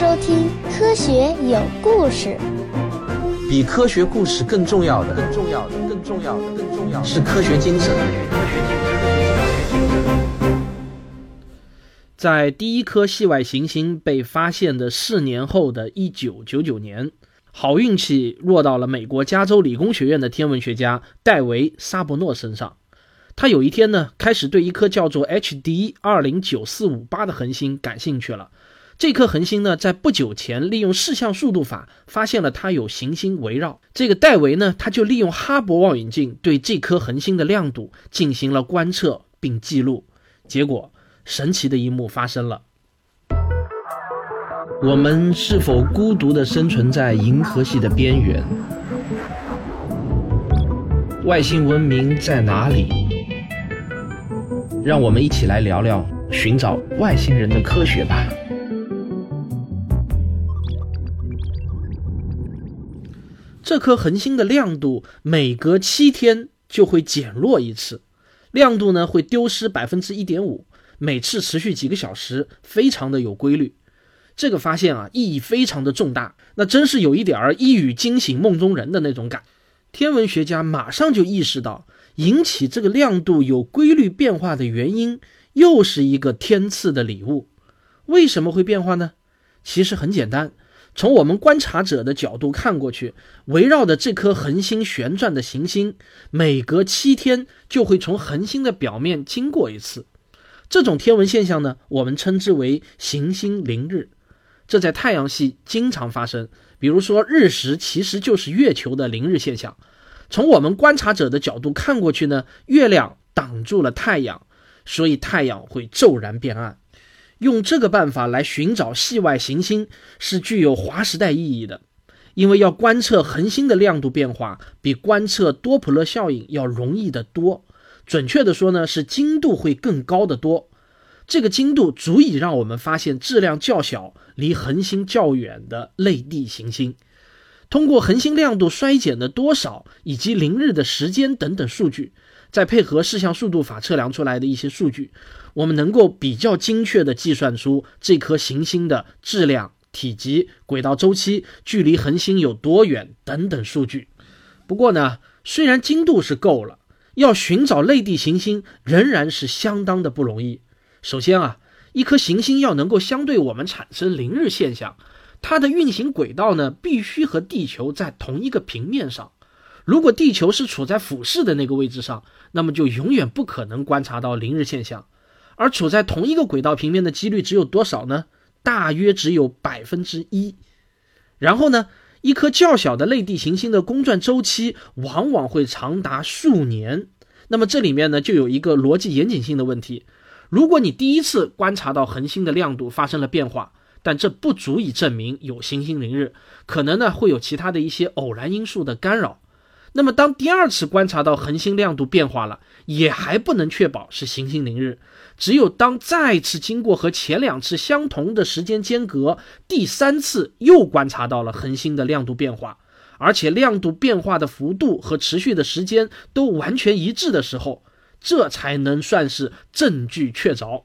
收听《科学有故事》。比科学故事更重要的，更重要的，更重要的，更重要的是科学精神。在第一颗系外行星被发现的四年后的一九九九年，好运气落到了美国加州理工学院的天文学家戴维·沙伯诺身上。他有一天呢，开始对一颗叫做 HD 二零九四五八的恒星感兴趣了。这颗恒星呢，在不久前利用视像速度法发现了它有行星围绕。这个戴维呢，他就利用哈勃望远镜对这颗恒星的亮度进行了观测并记录。结果，神奇的一幕发生了。我们是否孤独地生存在银河系的边缘？外星文明在哪里？让我们一起来聊聊寻找外星人的科学吧。这颗恒星的亮度每隔七天就会减弱一次，亮度呢会丢失百分之一点五，每次持续几个小时，非常的有规律。这个发现啊意义非常的重大，那真是有一点儿一语惊醒梦中人的那种感。天文学家马上就意识到。引起这个亮度有规律变化的原因，又是一个天赐的礼物。为什么会变化呢？其实很简单，从我们观察者的角度看过去，围绕着这颗恒星旋转的行星，每隔七天就会从恒星的表面经过一次。这种天文现象呢，我们称之为行星凌日。这在太阳系经常发生，比如说日食其实就是月球的凌日现象。从我们观察者的角度看过去呢，月亮挡住了太阳，所以太阳会骤然变暗。用这个办法来寻找系外行星是具有划时代意义的，因为要观测恒星的亮度变化，比观测多普勒效应要容易得多。准确的说呢，是精度会更高的多。这个精度足以让我们发现质量较小、离恒星较远的类地行星。通过恒星亮度衰减的多少以及凌日的时间等等数据，再配合视像速度法测量出来的一些数据，我们能够比较精确地计算出这颗行星的质量、体积、轨道周期、距离恒星有多远等等数据。不过呢，虽然精度是够了，要寻找类地行星仍然是相当的不容易。首先啊，一颗行星要能够相对我们产生凌日现象。它的运行轨道呢，必须和地球在同一个平面上。如果地球是处在俯视的那个位置上，那么就永远不可能观察到凌日现象。而处在同一个轨道平面的几率只有多少呢？大约只有百分之一。然后呢，一颗较小的类地行星的公转周期往往会长达数年。那么这里面呢，就有一个逻辑严谨性的问题：如果你第一次观察到恒星的亮度发生了变化，但这不足以证明有行星凌日，可能呢会有其他的一些偶然因素的干扰。那么当第二次观察到恒星亮度变化了，也还不能确保是行星凌日。只有当再次经过和前两次相同的时间间隔，第三次又观察到了恒星的亮度变化，而且亮度变化的幅度和持续的时间都完全一致的时候，这才能算是证据确凿。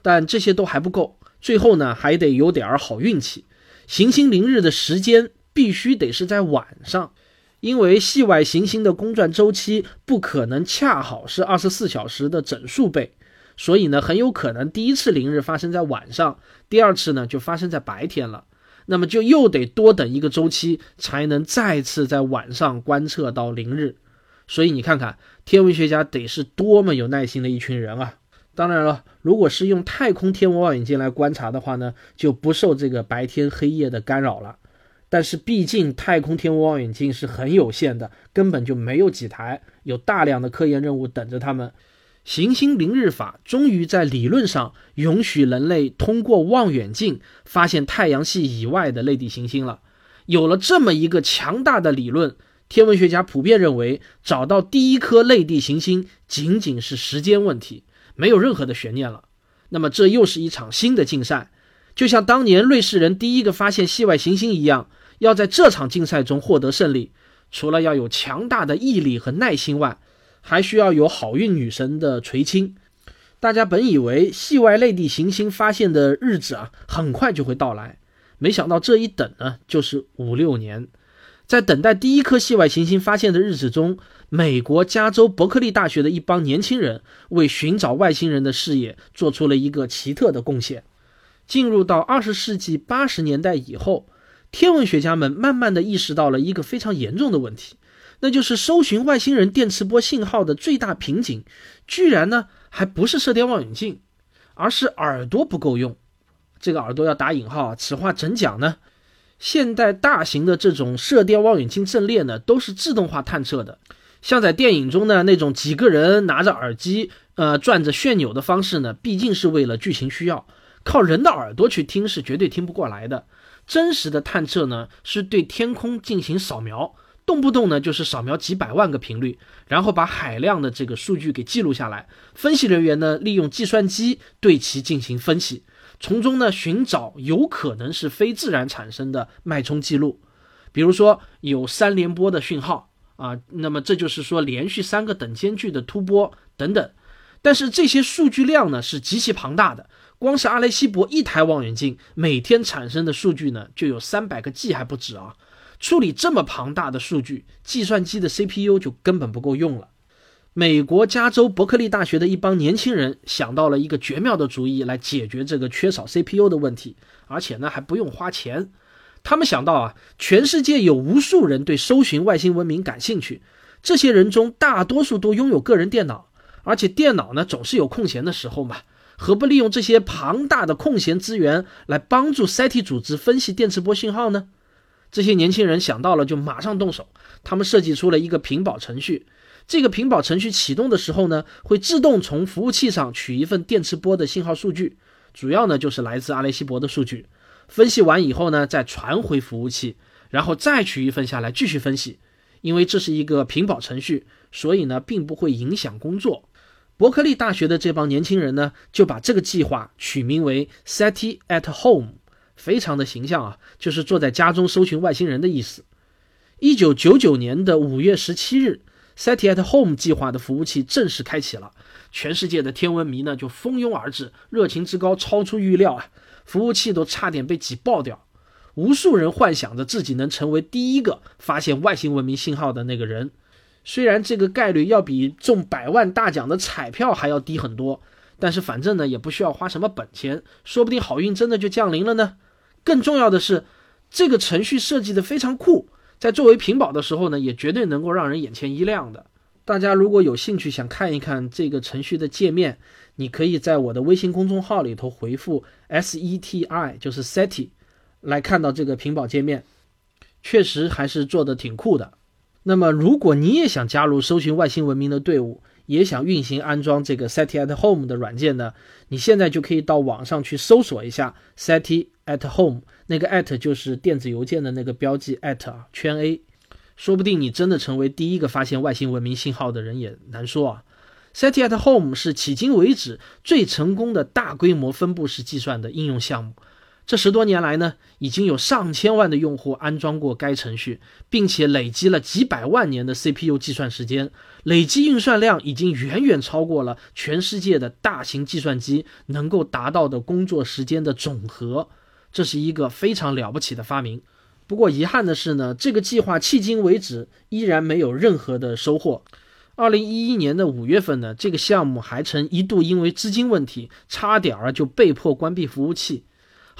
但这些都还不够。最后呢，还得有点好运气。行星凌日的时间必须得是在晚上，因为系外行星的公转周期不可能恰好是二十四小时的整数倍，所以呢，很有可能第一次凌日发生在晚上，第二次呢就发生在白天了。那么就又得多等一个周期，才能再次在晚上观测到凌日。所以你看看，天文学家得是多么有耐心的一群人啊！当然了，如果是用太空天文望远镜来观察的话呢，就不受这个白天黑夜的干扰了。但是毕竟太空天文望远镜是很有限的，根本就没有几台，有大量的科研任务等着他们。行星凌日法终于在理论上允许人类通过望远镜发现太阳系以外的类地行星了。有了这么一个强大的理论，天文学家普遍认为找到第一颗类地行星仅仅是时间问题。没有任何的悬念了，那么这又是一场新的竞赛，就像当年瑞士人第一个发现系外行星一样，要在这场竞赛中获得胜利，除了要有强大的毅力和耐心外，还需要有好运女神的垂青。大家本以为系外类地行星发现的日子啊很快就会到来，没想到这一等呢，就是五六年。在等待第一颗系外行星发现的日子中，美国加州伯克利大学的一帮年轻人为寻找外星人的事业做出了一个奇特的贡献。进入到二十世纪八十年代以后，天文学家们慢慢的意识到了一个非常严重的问题，那就是搜寻外星人电磁波信号的最大瓶颈，居然呢还不是射电望远镜，而是耳朵不够用。这个耳朵要打引号啊，此话怎讲呢？现代大型的这种射电望远镜阵列呢，都是自动化探测的，像在电影中呢那种几个人拿着耳机，呃，转着旋钮的方式呢，毕竟是为了剧情需要，靠人的耳朵去听是绝对听不过来的。真实的探测呢，是对天空进行扫描，动不动呢就是扫描几百万个频率，然后把海量的这个数据给记录下来，分析人员呢利用计算机对其进行分析。从中呢寻找有可能是非自然产生的脉冲记录，比如说有三连波的讯号啊，那么这就是说连续三个等间距的突波等等。但是这些数据量呢是极其庞大的，光是阿雷西博一台望远镜每天产生的数据呢就有三百个 G 还不止啊！处理这么庞大的数据，计算机的 CPU 就根本不够用了。美国加州伯克利大学的一帮年轻人想到了一个绝妙的主意来解决这个缺少 CPU 的问题，而且呢还不用花钱。他们想到啊，全世界有无数人对搜寻外星文明感兴趣，这些人中大多数都拥有个人电脑，而且电脑呢总是有空闲的时候嘛，何不利用这些庞大的空闲资源来帮助 SET 组织分析电磁波信号呢？这些年轻人想到了就马上动手，他们设计出了一个屏保程序。这个屏保程序启动的时候呢，会自动从服务器上取一份电磁波的信号数据，主要呢就是来自阿雷西博的数据。分析完以后呢，再传回服务器，然后再取一份下来继续分析。因为这是一个屏保程序，所以呢并不会影响工作。伯克利大学的这帮年轻人呢，就把这个计划取名为 SETI at Home，非常的形象啊，就是坐在家中搜寻外星人的意思。一九九九年的五月十七日。SETI at Home 计划的服务器正式开启了，全世界的天文迷呢就蜂拥而至，热情之高超出预料啊！服务器都差点被挤爆掉，无数人幻想着自己能成为第一个发现外星文明信号的那个人。虽然这个概率要比中百万大奖的彩票还要低很多，但是反正呢也不需要花什么本钱，说不定好运真的就降临了呢。更重要的是，这个程序设计的非常酷。在作为屏保的时候呢，也绝对能够让人眼前一亮的。大家如果有兴趣想看一看这个程序的界面，你可以在我的微信公众号里头回复 S E T I，就是 SETI，来看到这个屏保界面，确实还是做的挺酷的。那么，如果你也想加入搜寻外星文明的队伍，也想运行安装这个 SETI at Home 的软件呢，你现在就可以到网上去搜索一下 SETI at Home，那个 at 就是电子邮件的那个标记 at 圈 A，说不定你真的成为第一个发现外星文明信号的人也难说啊。SETI at Home 是迄今为止最成功的大规模分布式计算的应用项目。这十多年来呢，已经有上千万的用户安装过该程序，并且累积了几百万年的 CPU 计算时间，累积运算量已经远远超过了全世界的大型计算机能够达到的工作时间的总和。这是一个非常了不起的发明。不过遗憾的是呢，这个计划迄今为止依然没有任何的收获。二零一一年的五月份呢，这个项目还曾一度因为资金问题，差点儿就被迫关闭服务器。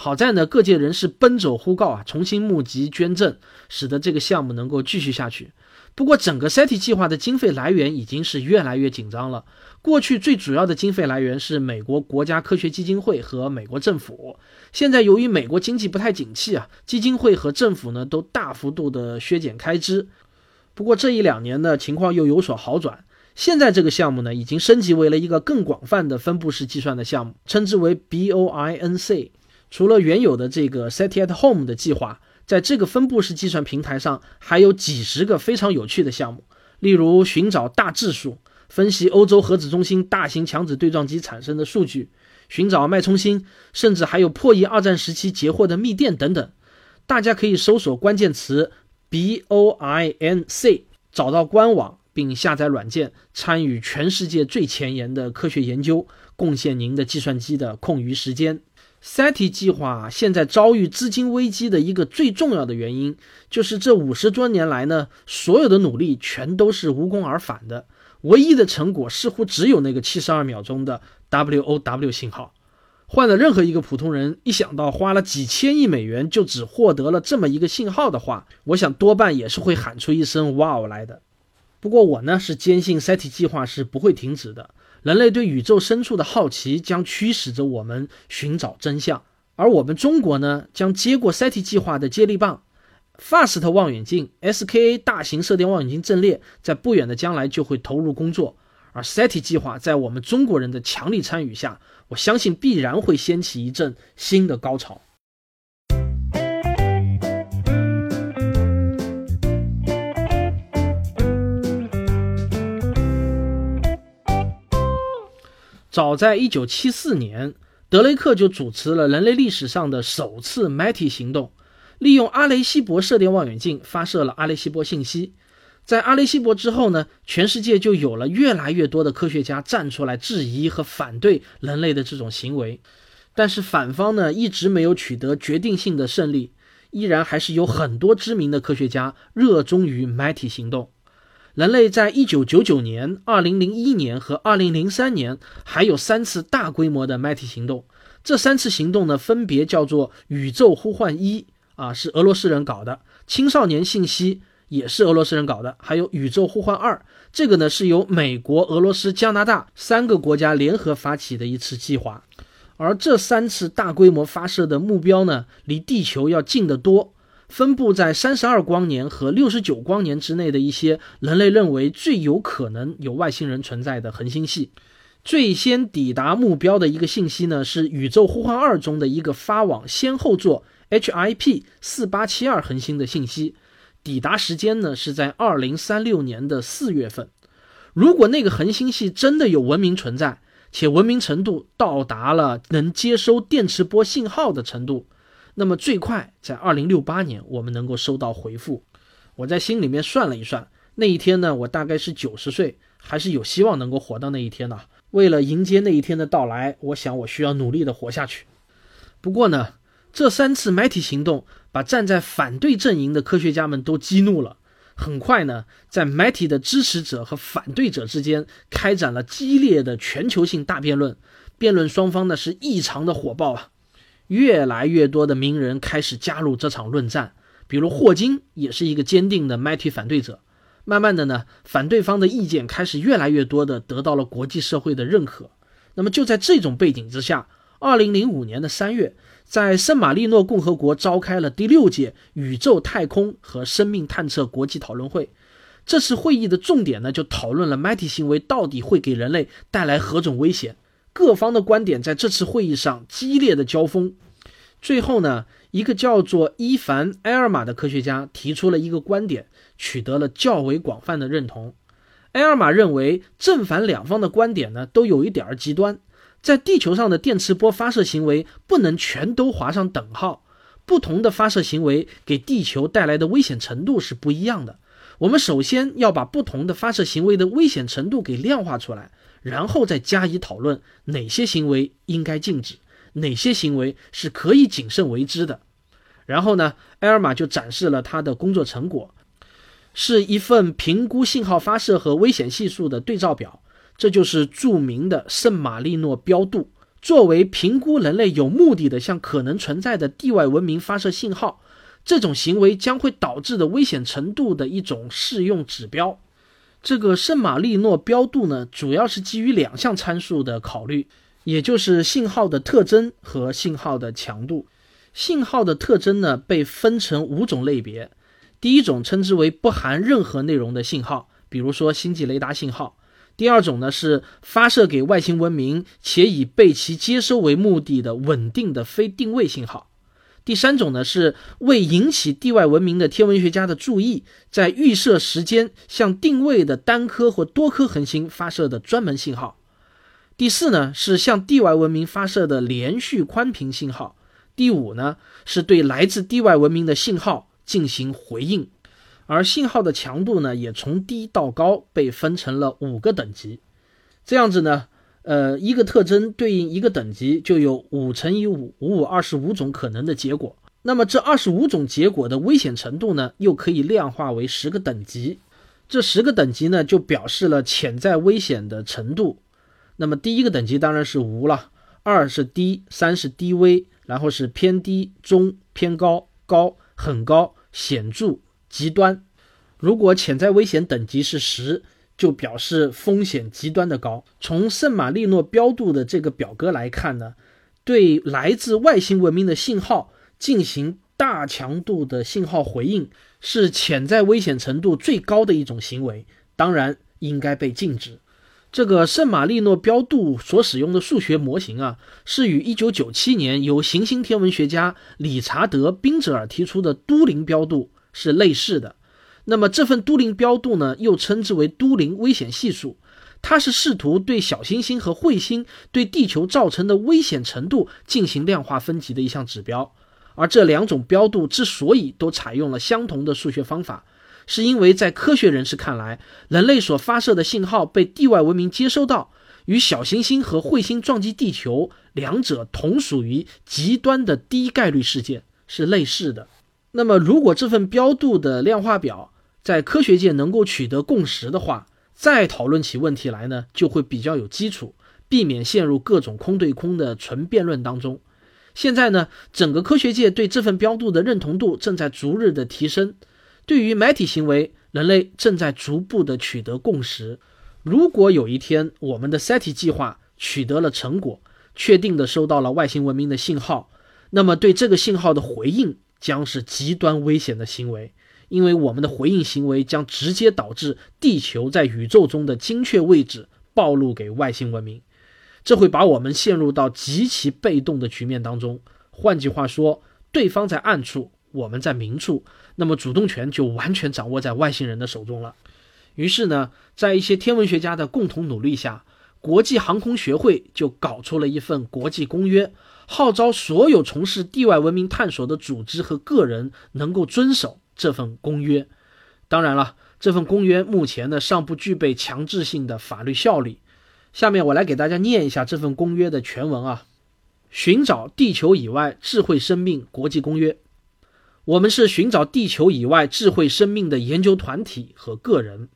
好在呢，各界人士奔走呼告啊，重新募集捐赠，使得这个项目能够继续下去。不过，整个 SETI 计划的经费来源已经是越来越紧张了。过去最主要的经费来源是美国国家科学基金会和美国政府。现在由于美国经济不太景气啊，基金会和政府呢都大幅度的削减开支。不过这一两年呢，情况又有所好转。现在这个项目呢，已经升级为了一个更广泛的分布式计算的项目，称之为 BOINC。除了原有的这个 SETI at Home 的计划，在这个分布式计算平台上，还有几十个非常有趣的项目，例如寻找大质数、分析欧洲核子中心大型强子对撞机产生的数据、寻找脉冲星，甚至还有破译二战时期截获的密电等等。大家可以搜索关键词 BOINC，找到官网并下载软件，参与全世界最前沿的科学研究，贡献您的计算机的空余时间。SETI 计划现在遭遇资金危机的一个最重要的原因，就是这五十多年来呢，所有的努力全都是无功而返的，唯一的成果似乎只有那个七十二秒钟的 WOW 信号。换了任何一个普通人，一想到花了几千亿美元就只获得了这么一个信号的话，我想多半也是会喊出一声“哇哦”来的。不过我呢是坚信 SETI 计划是不会停止的。人类对宇宙深处的好奇将驱使着我们寻找真相，而我们中国呢将接过 SETI 计划的接力棒。FAST 望远镜、SKA 大型射电望远镜阵列在不远的将来就会投入工作，而 SETI 计划在我们中国人的强力参与下，我相信必然会掀起一阵新的高潮。早在1974年，德雷克就主持了人类历史上的首次 MITI 行动，利用阿雷西博射电望远镜发射了阿雷西博信息。在阿雷西博之后呢，全世界就有了越来越多的科学家站出来质疑和反对人类的这种行为。但是反方呢，一直没有取得决定性的胜利，依然还是有很多知名的科学家热衷于 MITI 行动。人类在一九九九年、二零零一年和二零零三年还有三次大规模的 MITI 行动。这三次行动呢，分别叫做“宇宙呼唤一”啊，是俄罗斯人搞的；“青少年信息”也是俄罗斯人搞的；还有“宇宙呼唤二”，这个呢是由美国、俄罗斯、加拿大三个国家联合发起的一次计划。而这三次大规模发射的目标呢，离地球要近得多。分布在三十二光年和六十九光年之内的一些人类认为最有可能有外星人存在的恒星系，最先抵达目标的一个信息呢，是宇宙呼唤二中的一个发往先后座 HIP 四八七二恒星的信息，抵达时间呢是在二零三六年的四月份。如果那个恒星系真的有文明存在，且文明程度到达了能接收电磁波信号的程度。那么最快在二零六八年，我们能够收到回复。我在心里面算了一算，那一天呢，我大概是九十岁，还是有希望能够活到那一天的。为了迎接那一天的到来，我想我需要努力的活下去。不过呢，这三次 MITI 行动把站在反对阵营的科学家们都激怒了。很快呢，在 MITI 的支持者和反对者之间开展了激烈的全球性大辩论，辩论双方呢是异常的火爆啊。越来越多的名人开始加入这场论战，比如霍金也是一个坚定的 MIT 反对者。慢慢的呢，反对方的意见开始越来越多的得到了国际社会的认可。那么就在这种背景之下，二零零五年的三月，在圣马力诺共和国召开了第六届宇宙太空和生命探测国际讨论会。这次会议的重点呢，就讨论了 MIT 行为到底会给人类带来何种危险。各方的观点在这次会议上激烈的交锋，最后呢，一个叫做伊凡·埃尔玛的科学家提出了一个观点，取得了较为广泛的认同。埃尔玛认为，正反两方的观点呢，都有一点儿极端。在地球上的电磁波发射行为不能全都划上等号，不同的发射行为给地球带来的危险程度是不一样的。我们首先要把不同的发射行为的危险程度给量化出来。然后再加以讨论，哪些行为应该禁止，哪些行为是可以谨慎为之的。然后呢，埃尔玛就展示了他的工作成果，是一份评估信号发射和危险系数的对照表，这就是著名的圣马力诺标度，作为评估人类有目的的向可能存在的地外文明发射信号，这种行为将会导致的危险程度的一种适用指标。这个圣马力诺标度呢，主要是基于两项参数的考虑，也就是信号的特征和信号的强度。信号的特征呢，被分成五种类别。第一种称之为不含任何内容的信号，比如说星际雷达信号。第二种呢，是发射给外星文明且以被其接收为目的的稳定的非定位信号。第三种呢，是为引起地外文明的天文学家的注意，在预设时间向定位的单颗或多颗恒星发射的专门信号。第四呢，是向地外文明发射的连续宽频信号。第五呢，是对来自地外文明的信号进行回应。而信号的强度呢，也从低到高被分成了五个等级。这样子呢。呃，一个特征对应一个等级，就有五乘以五，五五二十五种可能的结果。那么这二十五种结果的危险程度呢，又可以量化为十个等级。这十个等级呢，就表示了潜在危险的程度。那么第一个等级当然是无了，二是低，三是低危，然后是偏低、中、偏高、高、很高、显著、极端。如果潜在危险等级是十，就表示风险极端的高。从圣马力诺标度的这个表格来看呢，对来自外星文明的信号进行大强度的信号回应，是潜在危险程度最高的一种行为，当然应该被禁止。这个圣马力诺标度所使用的数学模型啊，是与1997年由行星天文学家理查德·宾泽尔提出的都灵标度是类似的。那么这份都灵标度呢，又称之为都灵危险系数，它是试图对小行星和彗星对地球造成的危险程度进行量化分级的一项指标。而这两种标度之所以都采用了相同的数学方法。是因为在科学人士看来，人类所发射的信号被地外文明接收到，与小行星和彗星撞击地球两者同属于极端的低概率事件，是类似的。那么，如果这份标度的量化表在科学界能够取得共识的话，再讨论起问题来呢，就会比较有基础，避免陷入各种空对空的纯辩论当中。现在呢，整个科学界对这份标度的认同度正在逐日的提升。对于埋体行为，人类正在逐步的取得共识。如果有一天我们的 SETI 计划取得了成果，确定的收到了外星文明的信号，那么对这个信号的回应将是极端危险的行为，因为我们的回应行为将直接导致地球在宇宙中的精确位置暴露给外星文明，这会把我们陷入到极其被动的局面当中。换句话说，对方在暗处。我们在明处，那么主动权就完全掌握在外星人的手中了。于是呢，在一些天文学家的共同努力下，国际航空学会就搞出了一份国际公约，号召所有从事地外文明探索的组织和个人能够遵守这份公约。当然了，这份公约目前呢尚不具备强制性的法律效力。下面我来给大家念一下这份公约的全文啊：寻找地球以外智慧生命国际公约。我们是寻找地球以外智慧生命的研究团体和个人。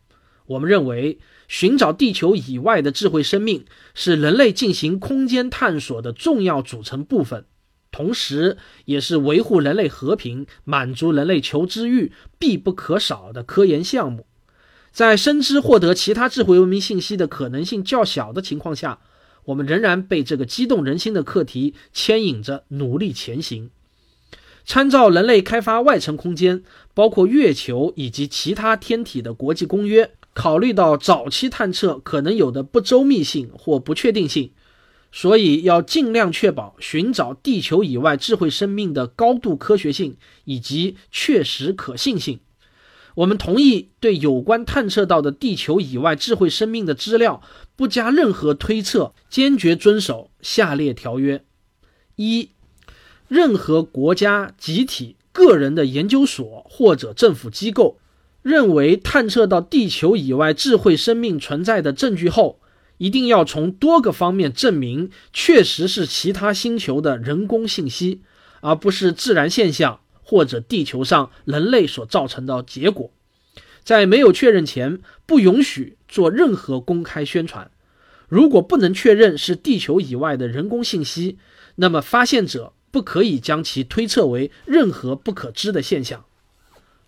我们认为，寻找地球以外的智慧生命是人类进行空间探索的重要组成部分，同时也是维护人类和平、满足人类求知欲必不可少的科研项目。在深知获得其他智慧文明信息的可能性较小的情况下，我们仍然被这个激动人心的课题牵引着努力前行。参照人类开发外层空间，包括月球以及其他天体的国际公约，考虑到早期探测可能有的不周密性或不确定性，所以要尽量确保寻找地球以外智慧生命的高度科学性以及确实可信性。我们同意对有关探测到的地球以外智慧生命的资料不加任何推测，坚决遵守下列条约：一。任何国家、集体、个人的研究所或者政府机构，认为探测到地球以外智慧生命存在的证据后，一定要从多个方面证明确实是其他星球的人工信息，而不是自然现象或者地球上人类所造成的结果。在没有确认前，不允许做任何公开宣传。如果不能确认是地球以外的人工信息，那么发现者。不可以将其推测为任何不可知的现象。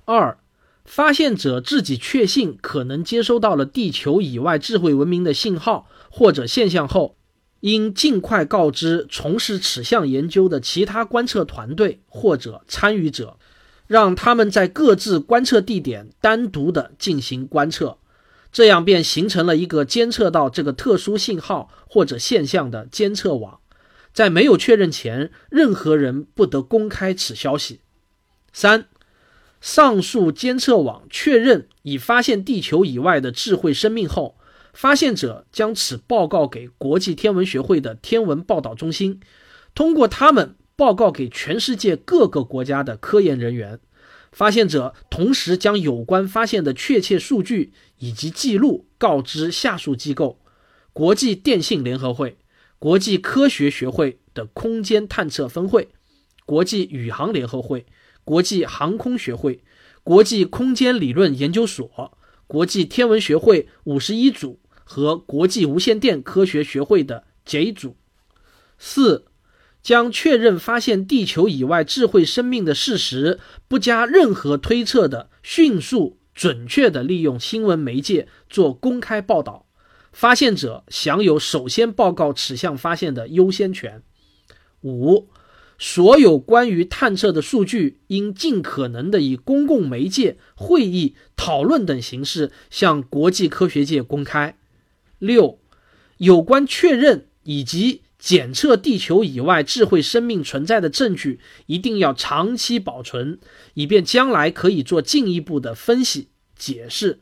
二，发现者自己确信可能接收到了地球以外智慧文明的信号或者现象后，应尽快告知从事此项研究的其他观测团队或者参与者，让他们在各自观测地点单独的进行观测，这样便形成了一个监测到这个特殊信号或者现象的监测网。在没有确认前，任何人不得公开此消息。三，上述监测网确认已发现地球以外的智慧生命后，发现者将此报告给国际天文学会的天文报道中心，通过他们报告给全世界各个国家的科研人员。发现者同时将有关发现的确切数据以及记录告知下述机构。国际电信联合会、国际科学学会的空间探测分会、国际宇航联合会、国际航空学会、国际空间理论研究所、国际天文学会五十一组和国际无线电科学学会的 J 组。四。将确认发现地球以外智慧生命的事实，不加任何推测的迅速、准确地利用新闻媒介做公开报道，发现者享有首先报告此项发现的优先权。五，所有关于探测的数据应尽可能的以公共媒介、会议、讨论等形式向国际科学界公开。六，有关确认以及。检测地球以外智慧生命存在的证据一定要长期保存，以便将来可以做进一步的分析解释。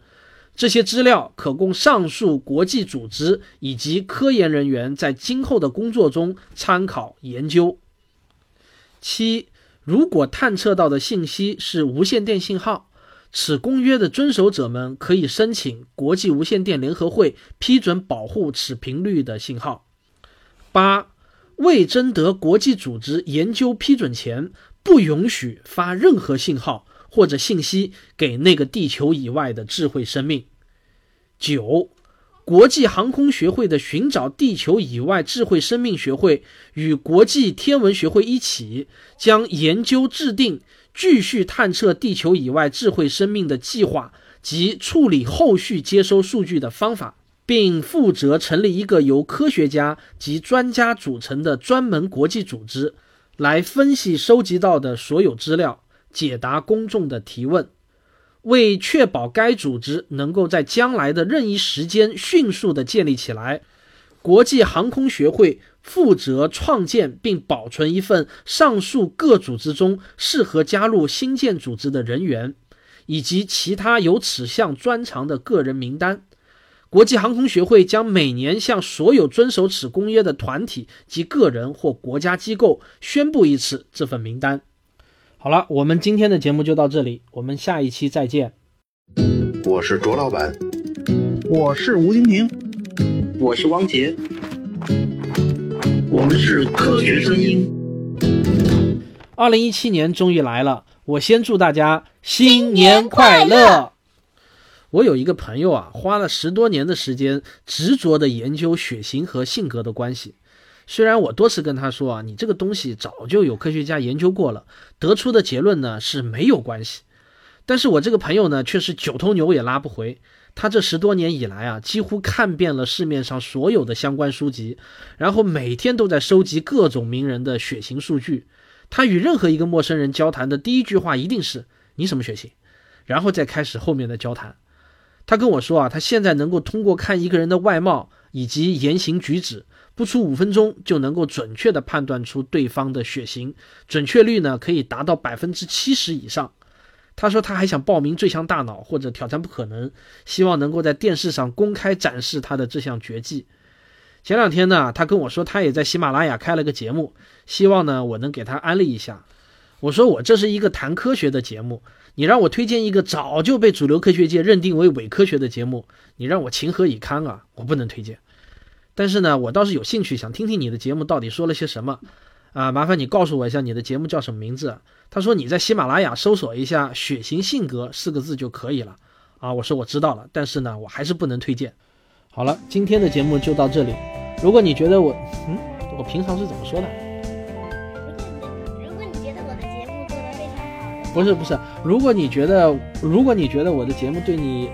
这些资料可供上述国际组织以及科研人员在今后的工作中参考研究。七，如果探测到的信息是无线电信号，此公约的遵守者们可以申请国际无线电联合会批准保护此频率的信号。八，未征得国际组织研究批准前，不允许发任何信号或者信息给那个地球以外的智慧生命。九，国际航空学会的寻找地球以外智慧生命学会与国际天文学会一起，将研究制定继续探测地球以外智慧生命的计划及处理后续接收数据的方法。并负责成立一个由科学家及专家组成的专门国际组织，来分析收集到的所有资料，解答公众的提问。为确保该组织能够在将来的任意时间迅速地建立起来，国际航空学会负责创建并保存一份上述各组织中适合加入新建组织的人员，以及其他有此项专长的个人名单。国际航空学会将每年向所有遵守此公约的团体及个人或国家机构宣布一次这份名单。好了，我们今天的节目就到这里，我们下一期再见。我是卓老板，我是吴婷婷，我是汪杰，我们是科学声音。二零一七年终于来了，我先祝大家新年快乐。我有一个朋友啊，花了十多年的时间，执着的研究血型和性格的关系。虽然我多次跟他说啊，你这个东西早就有科学家研究过了，得出的结论呢是没有关系。但是我这个朋友呢，却是九头牛也拉不回。他这十多年以来啊，几乎看遍了市面上所有的相关书籍，然后每天都在收集各种名人的血型数据。他与任何一个陌生人交谈的第一句话一定是“你什么血型”，然后再开始后面的交谈。他跟我说啊，他现在能够通过看一个人的外貌以及言行举止，不出五分钟就能够准确的判断出对方的血型，准确率呢可以达到百分之七十以上。他说他还想报名《最强大脑》或者《挑战不可能》，希望能够在电视上公开展示他的这项绝技。前两天呢，他跟我说他也在喜马拉雅开了个节目，希望呢我能给他安利一下。我说我这是一个谈科学的节目。你让我推荐一个早就被主流科学界认定为伪科学的节目，你让我情何以堪啊！我不能推荐。但是呢，我倒是有兴趣想听听你的节目到底说了些什么啊！麻烦你告诉我一下你的节目叫什么名字？他说你在喜马拉雅搜索一下“血型性格”四个字就可以了啊！我说我知道了，但是呢，我还是不能推荐。好了，今天的节目就到这里。如果你觉得我，嗯，我平常是怎么说的？如果你觉得我的节目做得非常好不是不是，如果你觉得，如果你觉得我的节目对你，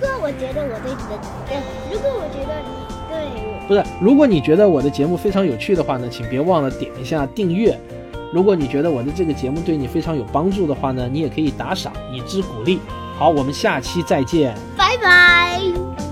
果我觉得我对你的，对，如果我觉得你对我，不是，如果你觉得我的节目非常有趣的话呢，请别忘了点一下订阅。如果你觉得我的这个节目对你非常有帮助的话呢，你也可以打赏以资鼓励。好，我们下期再见，拜拜。